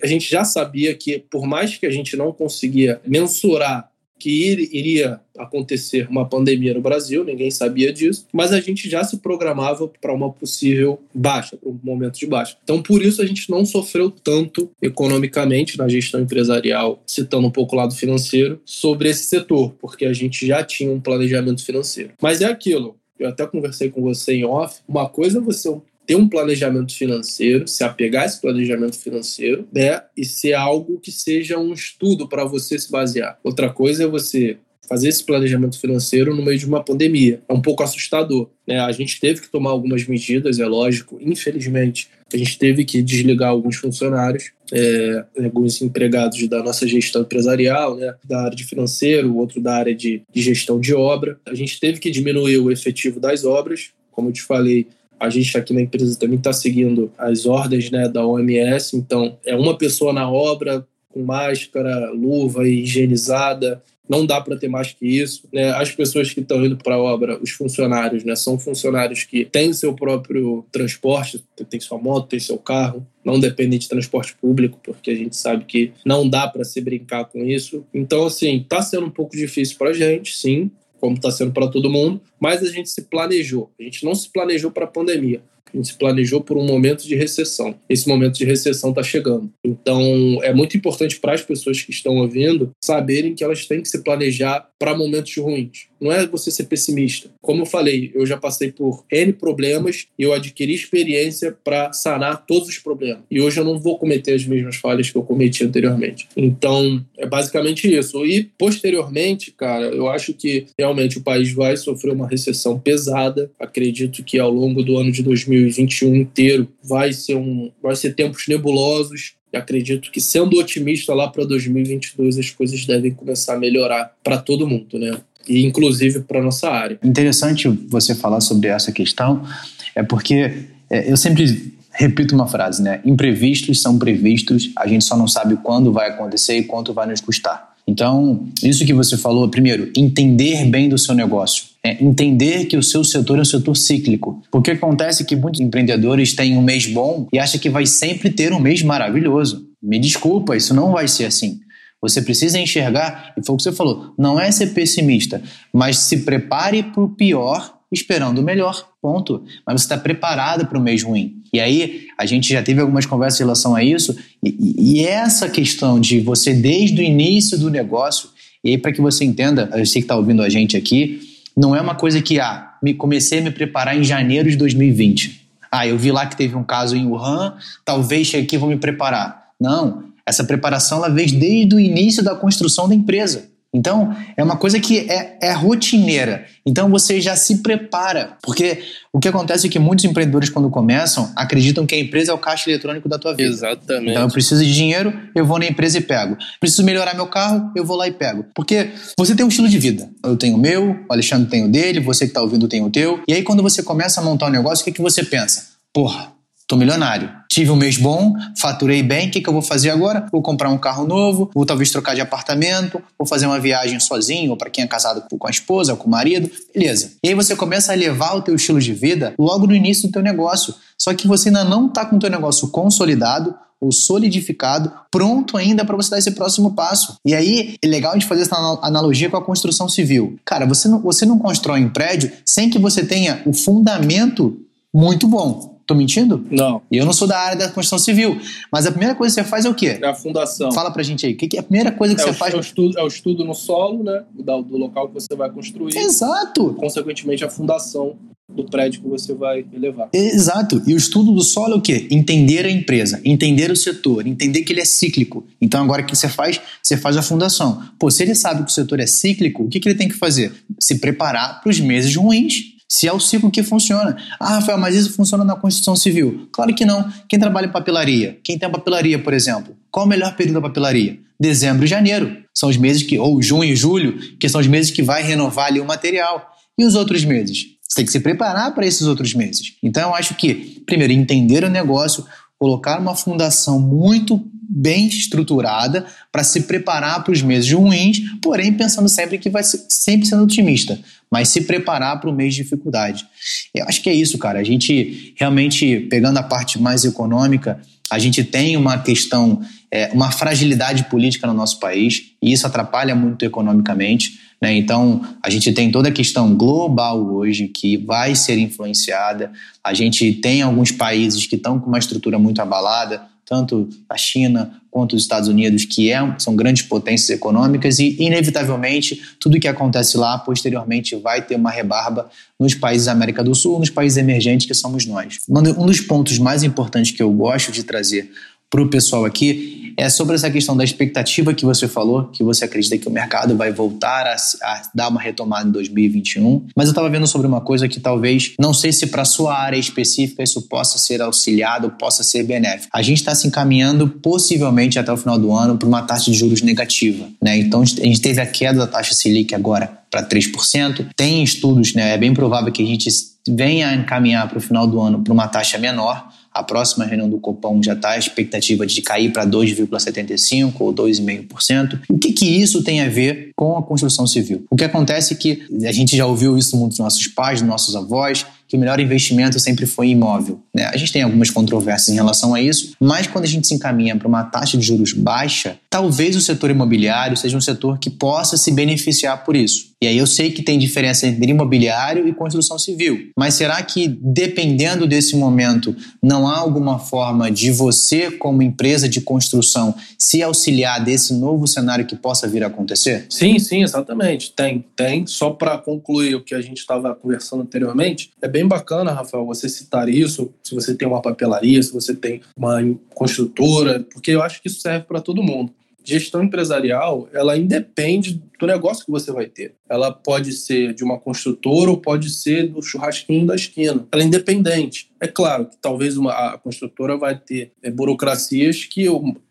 a gente já sabia que, por mais que a gente não conseguia mensurar que iria acontecer uma pandemia no Brasil, ninguém sabia disso, mas a gente já se programava para uma possível baixa, para um momento de baixa. Então, por isso, a gente não sofreu tanto economicamente na gestão empresarial, citando um pouco o lado financeiro, sobre esse setor, porque a gente já tinha um planejamento financeiro. Mas é aquilo, eu até conversei com você em off, uma coisa é você ter um planejamento financeiro, se apegar a esse planejamento financeiro, né, e ser algo que seja um estudo para você se basear. Outra coisa é você fazer esse planejamento financeiro no meio de uma pandemia. É um pouco assustador. Né? A gente teve que tomar algumas medidas, é lógico. Infelizmente, a gente teve que desligar alguns funcionários, é, alguns empregados da nossa gestão empresarial, né? da área de financeiro, outro da área de, de gestão de obra. A gente teve que diminuir o efetivo das obras. Como eu te falei, a gente aqui na empresa também está seguindo as ordens né, da OMS, então é uma pessoa na obra com máscara, luva e higienizada não dá para ter mais que isso. Né? As pessoas que estão indo para a obra, os funcionários, né, são funcionários que têm seu próprio transporte, tem sua moto, tem seu carro, não dependem de transporte público, porque a gente sabe que não dá para se brincar com isso. Então, assim, está sendo um pouco difícil para a gente, sim, como está sendo para todo mundo, mas a gente se planejou. A gente não se planejou para a pandemia. A gente se planejou por um momento de recessão. Esse momento de recessão está chegando. Então, é muito importante para as pessoas que estão ouvindo saberem que elas têm que se planejar para momentos ruins. Não é você ser pessimista. Como eu falei, eu já passei por N problemas e eu adquiri experiência para sanar todos os problemas. E hoje eu não vou cometer as mesmas falhas que eu cometi anteriormente. Então, é basicamente isso. E posteriormente, cara, eu acho que realmente o país vai sofrer uma recessão pesada. Acredito que ao longo do ano de 2021 inteiro vai ser um vai ser tempos nebulosos acredito que sendo otimista lá para 2022 as coisas devem começar a melhorar para todo mundo, né? E inclusive para nossa área. Interessante você falar sobre essa questão, é porque é, eu sempre repito uma frase, né? Imprevistos são previstos, a gente só não sabe quando vai acontecer e quanto vai nos custar. Então, isso que você falou, primeiro, entender bem do seu negócio. É entender que o seu setor é um setor cíclico. Porque acontece que muitos empreendedores têm um mês bom e acham que vai sempre ter um mês maravilhoso. Me desculpa, isso não vai ser assim. Você precisa enxergar, e foi o que você falou, não é ser pessimista, mas se prepare para o pior esperando o melhor, ponto. Mas você está preparado para o mês ruim. E aí, a gente já teve algumas conversas em relação a isso, e, e essa questão de você, desde o início do negócio, e aí para que você entenda, eu sei que está ouvindo a gente aqui, não é uma coisa que, ah, me comecei a me preparar em janeiro de 2020. Ah, eu vi lá que teve um caso em Wuhan, talvez chegue aqui vou me preparar. Não, essa preparação ela veio desde o início da construção da empresa. Então, é uma coisa que é, é, rotineira. Então, você já se prepara. Porque o que acontece é que muitos empreendedores, quando começam, acreditam que a empresa é o caixa eletrônico da tua vida. Exatamente. Então, eu preciso de dinheiro, eu vou na empresa e pego. Preciso melhorar meu carro, eu vou lá e pego. Porque você tem um estilo de vida. Eu tenho o meu, o Alexandre tem o dele, você que está ouvindo tem o teu. E aí, quando você começa a montar um negócio, o que, que você pensa? Porra, Tô milionário. Tive um mês bom, faturei bem, o que, que eu vou fazer agora? Vou comprar um carro novo, vou talvez trocar de apartamento, vou fazer uma viagem sozinho, ou para quem é casado com a esposa, com o marido, beleza. E aí você começa a levar o teu estilo de vida logo no início do teu negócio. Só que você ainda não está com o teu negócio consolidado, ou solidificado, pronto ainda para você dar esse próximo passo. E aí é legal a gente fazer essa analogia com a construção civil. Cara, você não, você não constrói um prédio sem que você tenha o fundamento muito bom. Tô mentindo? Não. E eu não sou da área da construção civil. Mas a primeira coisa que você faz é o quê? É a fundação. Fala pra gente aí. O que é a primeira coisa que é você o, faz? É o, estudo, é o estudo no solo, né? Do, do local que você vai construir. Exato. Consequentemente, a fundação do prédio que você vai elevar. Exato. E o estudo do solo é o quê? Entender a empresa, entender o setor, entender que ele é cíclico. Então, agora o que você faz? Você faz a fundação. Pô, se ele sabe que o setor é cíclico, o que, que ele tem que fazer? Se preparar para os meses ruins se é o ciclo que funciona. Ah, Rafael, mas isso funciona na construção civil. Claro que não. Quem trabalha em papelaria? Quem tem papelaria, por exemplo? Qual o melhor período da papelaria? Dezembro e janeiro. São os meses que, ou junho e julho, que são os meses que vai renovar ali o material. E os outros meses? Você tem que se preparar para esses outros meses. Então, eu acho que, primeiro, entender o negócio, colocar uma fundação muito bem estruturada para se preparar para os meses ruins, porém pensando sempre que vai ser, sempre sendo otimista, mas se preparar para o mês de dificuldade. Eu acho que é isso, cara. A gente realmente, pegando a parte mais econômica, a gente tem uma questão, é, uma fragilidade política no nosso país, e isso atrapalha muito economicamente. Né? Então, a gente tem toda a questão global hoje que vai ser influenciada. A gente tem alguns países que estão com uma estrutura muito abalada, tanto a China quanto os Estados Unidos, que é, são grandes potências econômicas, e, inevitavelmente, tudo que acontece lá, posteriormente, vai ter uma rebarba nos países da América do Sul, nos países emergentes, que somos nós. Um dos pontos mais importantes que eu gosto de trazer para o pessoal aqui é sobre essa questão da expectativa que você falou, que você acredita que o mercado vai voltar a, a dar uma retomada em 2021. Mas eu estava vendo sobre uma coisa que talvez, não sei se para sua área específica isso possa ser auxiliado, possa ser benéfico. A gente está se encaminhando possivelmente até o final do ano para uma taxa de juros negativa. Né? Então a gente teve a queda da taxa Selic agora para 3%. Tem estudos, né? é bem provável que a gente venha encaminhar para o final do ano para uma taxa menor a próxima reunião do Copom já está a expectativa de cair para 2,25%. 1,75% ou 2,5%. O que, que isso tem a ver com a construção civil? O que acontece é que a gente já ouviu isso muito dos nossos pais, dos nossos avós, que o melhor investimento sempre foi imóvel. Né? A gente tem algumas controvérsias em relação a isso, mas quando a gente se encaminha para uma taxa de juros baixa, talvez o setor imobiliário seja um setor que possa se beneficiar por isso. E aí eu sei que tem diferença entre imobiliário e construção civil, mas será que dependendo desse momento não há alguma forma de você como empresa de construção se auxiliar desse novo cenário que possa vir a acontecer? Sim, sim, exatamente. Tem, tem. Só para concluir o que a gente estava conversando anteriormente, é bem bacana, Rafael, você citar isso, se você tem uma papelaria, se você tem uma construtora, porque eu acho que isso serve para todo mundo gestão empresarial, ela independe do negócio que você vai ter. Ela pode ser de uma construtora ou pode ser do churrasquinho da esquina. Ela é independente. É claro que talvez uma, a construtora vai ter é, burocracias que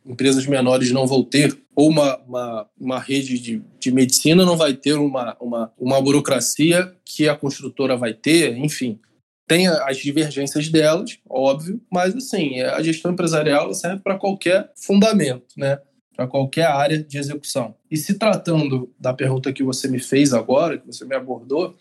empresas menores não vão ter, ou uma, uma, uma rede de, de medicina não vai ter uma, uma, uma burocracia que a construtora vai ter, enfim tem as divergências delas, óbvio, mas assim, a gestão empresarial serve para qualquer fundamento, né? Para qualquer área de execução. E se tratando da pergunta que você me fez agora, que você me abordou,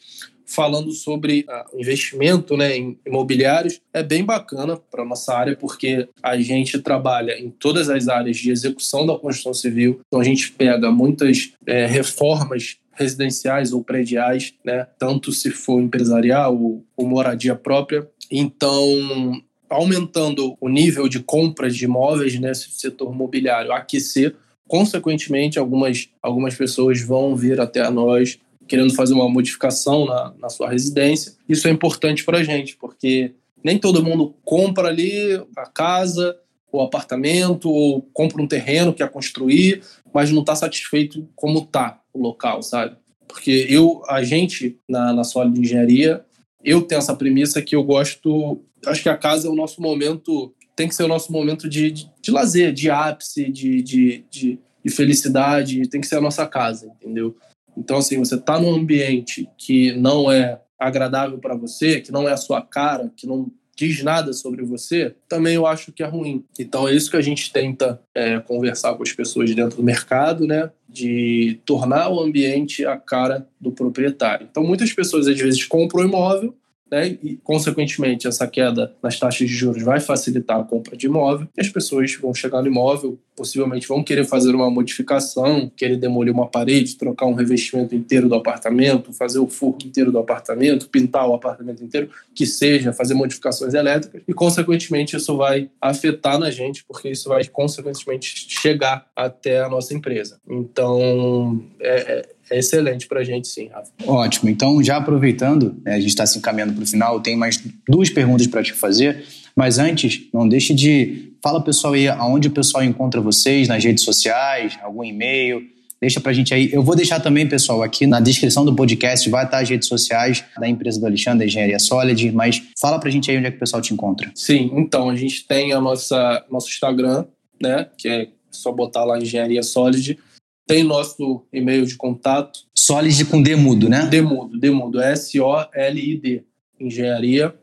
falando sobre uh, investimento né, em imobiliários, é bem bacana para nossa área, porque a gente trabalha em todas as áreas de execução da construção civil, então a gente pega muitas é, reformas residenciais ou prediais, né, tanto se for empresarial ou, ou moradia própria. Então, aumentando o nível de compras de imóveis nesse setor imobiliário aquecer, consequentemente, algumas, algumas pessoas vão vir até nós querendo fazer uma modificação na, na sua residência. Isso é importante para a gente, porque nem todo mundo compra ali a casa, o apartamento, ou compra um terreno que quer construir, mas não está satisfeito como está o local, sabe? Porque eu, a gente, na, na de Engenharia, eu tenho essa premissa que eu gosto acho que a casa é o nosso momento, tem que ser o nosso momento de, de, de lazer, de ápice, de, de, de, de felicidade, tem que ser a nossa casa, entendeu? Então, assim, você está num ambiente que não é agradável para você, que não é a sua cara, que não diz nada sobre você, também eu acho que é ruim. Então é isso que a gente tenta é, conversar com as pessoas dentro do mercado, né? De tornar o ambiente a cara do proprietário. Então muitas pessoas às vezes compram um imóvel né? E, consequentemente, essa queda nas taxas de juros vai facilitar a compra de imóvel e as pessoas vão chegar no imóvel, possivelmente vão querer fazer uma modificação, querer demolir uma parede, trocar um revestimento inteiro do apartamento, fazer o forro inteiro do apartamento, pintar o apartamento inteiro, que seja, fazer modificações elétricas e, consequentemente, isso vai afetar na gente, porque isso vai, consequentemente, chegar até a nossa empresa. Então, é, é é excelente para a gente, sim, Rafa. Ótimo. Então, já aproveitando, né, a gente está se encaminhando para o final, tenho mais duas perguntas para te fazer. Mas antes, não deixe de. Fala, pessoal, aí aonde o pessoal encontra vocês, nas redes sociais, algum e-mail. Deixa pra gente aí. Eu vou deixar também, pessoal, aqui na descrição do podcast, vai estar as redes sociais da empresa do Alexandre, Engenharia Solid, mas fala pra gente aí onde é que o pessoal te encontra. Sim, então, a gente tem a nossa, nosso Instagram, né, que é só botar lá Engenharia Solid. Tem nosso e-mail de contato. Solid com D mudo, né? D mudo, D mudo. S-O-L-I-D. Engenharia.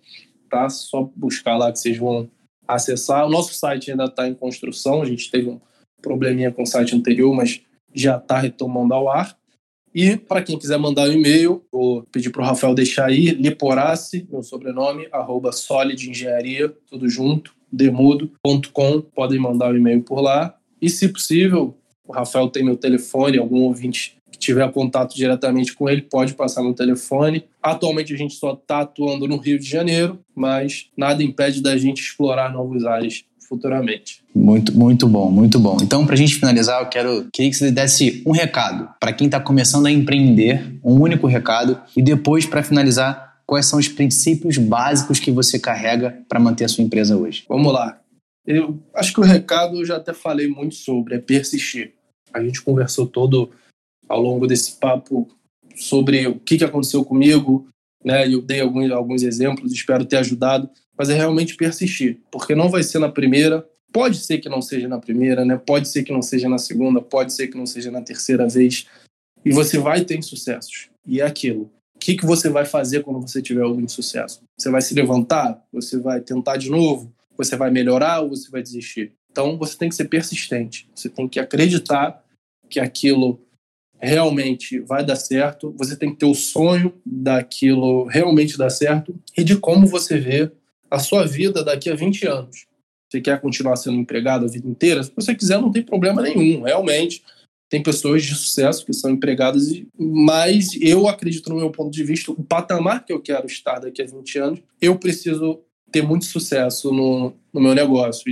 Tá? Só buscar lá que vocês vão acessar. O nosso site ainda está em construção. A gente teve um probleminha com o site anterior, mas já está retomando ao ar. E para quem quiser mandar um e-mail, vou pedir para o Rafael deixar aí, Liporace, meu sobrenome, arroba tudo junto, demudo.com. Podem mandar o um e-mail por lá. E, se possível, o Rafael tem meu telefone, algum ouvinte que tiver contato diretamente com ele pode passar no telefone. Atualmente a gente só está atuando no Rio de Janeiro, mas nada impede da gente explorar novos ares futuramente. Muito, muito bom, muito bom. Então, para a gente finalizar, eu quero queria que você desse um recado para quem está começando a empreender, um único recado, e depois, para finalizar, quais são os princípios básicos que você carrega para manter a sua empresa hoje? Vamos lá. Eu acho que o recado eu já até falei muito sobre, é persistir. A gente conversou todo ao longo desse papo sobre o que, aconteceu comigo, né? Eu dei alguns, alguns exemplos, espero ter ajudado, mas é realmente persistir, porque não vai ser na primeira, pode ser que não seja na primeira, né? Pode ser que não seja na segunda, pode ser que não seja na terceira vez, e você vai ter insucessos. E é aquilo. O que, que você vai fazer quando você tiver algum insucesso? Você vai se levantar? Você vai tentar de novo? Você vai melhorar ou você vai desistir? Então você tem que ser persistente, você tem que acreditar que aquilo realmente vai dar certo, você tem que ter o sonho daquilo realmente dar certo e de como você vê a sua vida daqui a 20 anos. Você quer continuar sendo empregado a vida inteira? Se você quiser, não tem problema nenhum, realmente. Tem pessoas de sucesso que são empregadas, mas eu acredito, no meu ponto de vista, o patamar que eu quero estar daqui a 20 anos, eu preciso ter muito sucesso no, no meu negócio.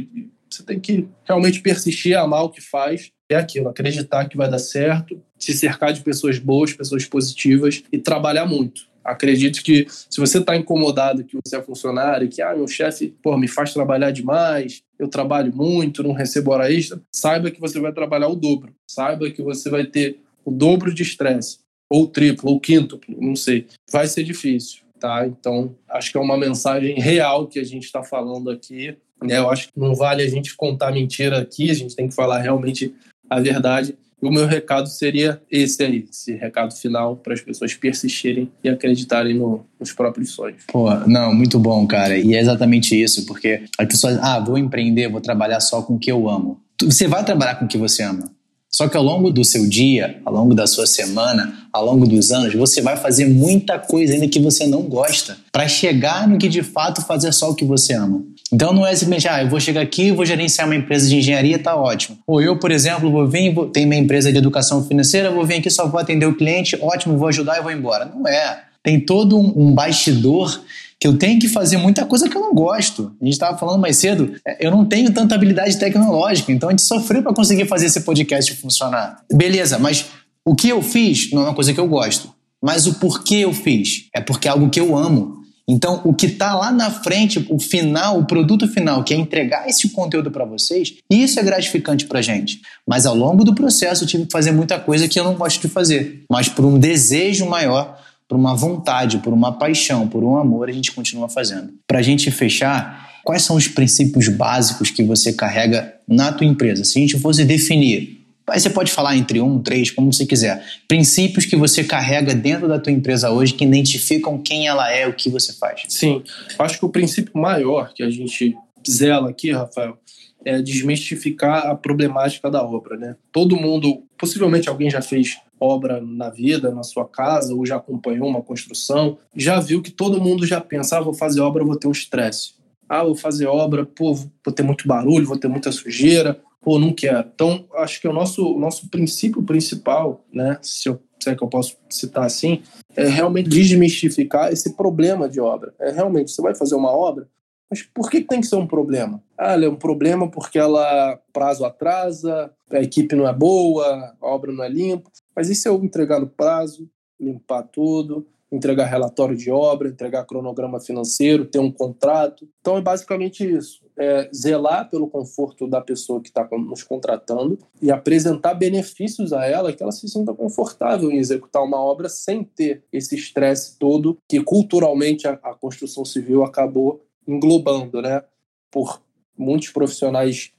Você tem que realmente persistir, amar o que faz. É aquilo, acreditar que vai dar certo, se cercar de pessoas boas, pessoas positivas e trabalhar muito. Acredito que se você está incomodado que você é funcionário, que ah, meu chefe pô, me faz trabalhar demais, eu trabalho muito, não recebo hora extra, saiba que você vai trabalhar o dobro. Saiba que você vai ter o dobro de estresse, ou triplo, ou quíntuplo, não sei. Vai ser difícil, tá? Então, acho que é uma mensagem real que a gente está falando aqui. Né? Eu acho que não vale a gente contar mentira aqui, a gente tem que falar realmente a verdade o meu recado seria esse aí, esse recado final para as pessoas persistirem e acreditarem no, nos próprios sonhos. Pô, não, muito bom, cara. E é exatamente isso, porque as pessoas, ah, vou empreender, vou trabalhar só com o que eu amo. Você vai trabalhar com o que você ama. Só que ao longo do seu dia, ao longo da sua semana, ao longo dos anos, você vai fazer muita coisa ainda que você não gosta para chegar no que de fato fazer só o que você ama. Então não é simplesmente, ah, eu vou chegar aqui, vou gerenciar uma empresa de engenharia, tá ótimo. Ou eu, por exemplo, vou vir, vou, tenho minha empresa de educação financeira, vou vir aqui só vou atender o cliente, ótimo, vou ajudar e vou embora. Não é. Tem todo um, um bastidor que eu tenho que fazer muita coisa que eu não gosto. A gente estava falando mais cedo, é, eu não tenho tanta habilidade tecnológica, então a gente sofreu para conseguir fazer esse podcast funcionar. Beleza, mas o que eu fiz não é uma coisa que eu gosto. Mas o porquê eu fiz? É porque é algo que eu amo. Então, o que está lá na frente, o final, o produto final, que é entregar esse conteúdo para vocês, isso é gratificante para gente. Mas ao longo do processo, eu tive que fazer muita coisa que eu não gosto de fazer. Mas por um desejo maior por uma vontade, por uma paixão, por um amor, a gente continua fazendo. Para a gente fechar, quais são os princípios básicos que você carrega na tua empresa? Se a gente fosse definir, aí você pode falar entre um, três, como você quiser, princípios que você carrega dentro da tua empresa hoje que identificam quem ela é, o que você faz. Sim, acho que o princípio maior que a gente zela aqui, Rafael, é desmistificar a problemática da obra, né? Todo mundo, possivelmente alguém já fez obra na vida, na sua casa, ou já acompanhou uma construção, já viu que todo mundo já pensa, ah, vou fazer obra, vou ter um estresse. Ah, vou fazer obra, pô, vou ter muito barulho, vou ter muita sujeira, pô, não quero. Então, acho que o nosso, nosso princípio principal, né, se, eu, se é que eu posso citar assim, é realmente desmistificar esse problema de obra. É realmente, você vai fazer uma obra, mas por que tem que ser um problema? Ah, ela é um problema porque ela prazo atrasa, a equipe não é boa, a obra não é limpa. Mas e se eu entregar no prazo, limpar tudo, entregar relatório de obra, entregar cronograma financeiro, ter um contrato? Então é basicamente isso. É zelar pelo conforto da pessoa que está nos contratando e apresentar benefícios a ela que ela se sinta confortável em executar uma obra sem ter esse estresse todo que culturalmente a, a construção civil acabou englobando, né, por muitos profissionais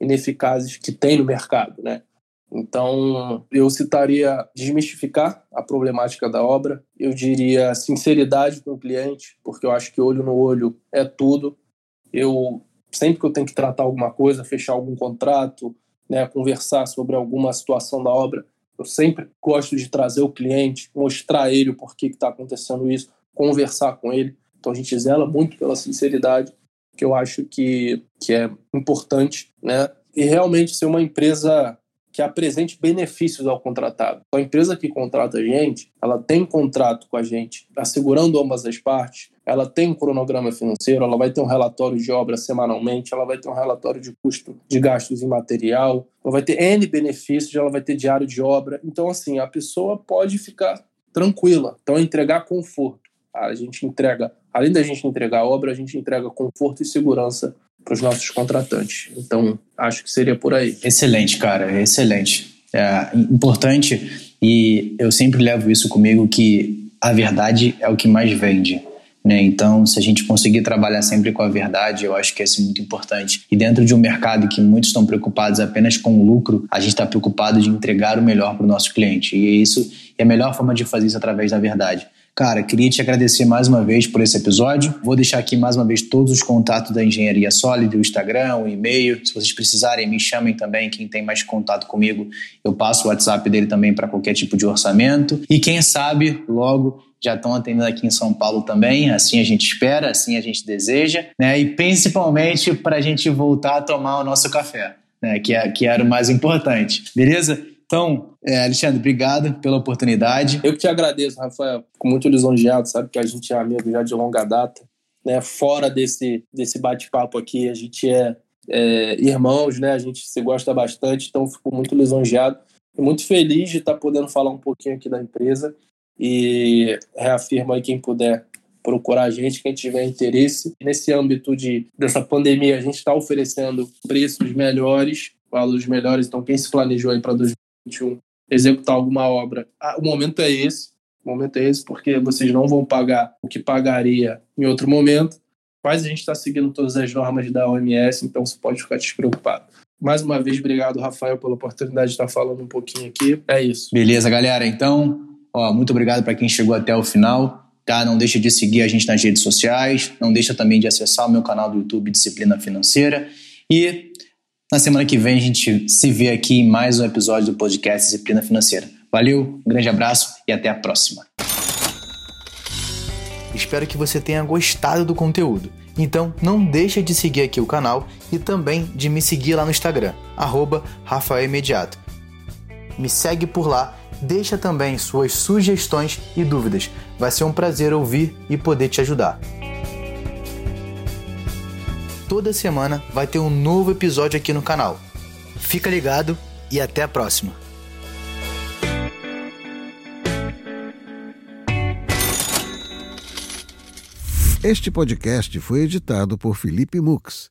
ineficazes que tem no mercado, né? Então, eu citaria desmistificar a problemática da obra, eu diria sinceridade com o cliente, porque eu acho que olho no olho é tudo. Eu sempre que eu tenho que tratar alguma coisa, fechar algum contrato, né, conversar sobre alguma situação da obra, eu sempre gosto de trazer o cliente, mostrar a ele o porquê que está acontecendo isso, conversar com ele. Então a gente zela muito pela sinceridade, que eu acho que, que é importante, né? E realmente ser uma empresa que apresente benefícios ao contratado. Então, a empresa que contrata a gente, ela tem contrato com a gente, assegurando ambas as partes, ela tem um cronograma financeiro, ela vai ter um relatório de obra semanalmente, ela vai ter um relatório de custo de gastos em material, ela vai ter N benefícios, ela vai ter diário de obra. Então, assim, a pessoa pode ficar tranquila. Então, é entregar conforto. A gente entrega, além da gente entregar obra, a gente entrega conforto e segurança para os nossos contratantes. Então, acho que seria por aí. Excelente, cara, excelente. É importante e eu sempre levo isso comigo que a verdade é o que mais vende. Né? Então, se a gente conseguir trabalhar sempre com a verdade, eu acho que isso é muito importante. E dentro de um mercado que muitos estão preocupados apenas com o lucro, a gente está preocupado de entregar o melhor para o nosso cliente. E isso é a melhor forma de fazer isso através da verdade. Cara, queria te agradecer mais uma vez por esse episódio. Vou deixar aqui mais uma vez todos os contatos da Engenharia Sólida, o Instagram, o e-mail. Se vocês precisarem, me chamem também. Quem tem mais contato comigo, eu passo o WhatsApp dele também para qualquer tipo de orçamento. E quem sabe, logo já estão atendendo aqui em São Paulo também. Assim a gente espera, assim a gente deseja, né? E principalmente para a gente voltar a tomar o nosso café, né? Que, é, que era o mais importante. Beleza? Então, é, Alexandre, obrigado pela oportunidade. Eu que te agradeço, Rafael. Fico muito lisonjeado, sabe que a gente é amigo já de longa data. Né? Fora desse, desse bate-papo aqui, a gente é, é, irmãos, né? A gente se gosta bastante, então fico muito lisonjeado e muito feliz de estar podendo falar um pouquinho aqui da empresa e reafirmo aí quem puder procurar a gente, quem tiver interesse. Nesse âmbito de, dessa pandemia, a gente está oferecendo preços melhores, valores melhores, então quem se planejou aí para 2021 executar alguma obra, ah, o momento é esse, o momento é esse, porque vocês não vão pagar o que pagaria em outro momento, mas a gente está seguindo todas as normas da OMS, então você pode ficar despreocupado. Mais uma vez, obrigado, Rafael, pela oportunidade de estar falando um pouquinho aqui. É isso. Beleza, galera. Então, ó, muito obrigado para quem chegou até o final. Tá? Não deixa de seguir a gente nas redes sociais. Não deixa também de acessar o meu canal do YouTube Disciplina Financeira. E na semana que vem a gente se vê aqui em mais um episódio do podcast Disciplina Financeira. Valeu, um grande abraço e até a próxima. Espero que você tenha gostado do conteúdo. Então não deixa de seguir aqui o canal e também de me seguir lá no Instagram, arroba Rafael Imediato. Me segue por lá, deixa também suas sugestões e dúvidas. Vai ser um prazer ouvir e poder te ajudar toda semana vai ter um novo episódio aqui no canal. Fica ligado e até a próxima. Este podcast foi editado por Felipe Mux.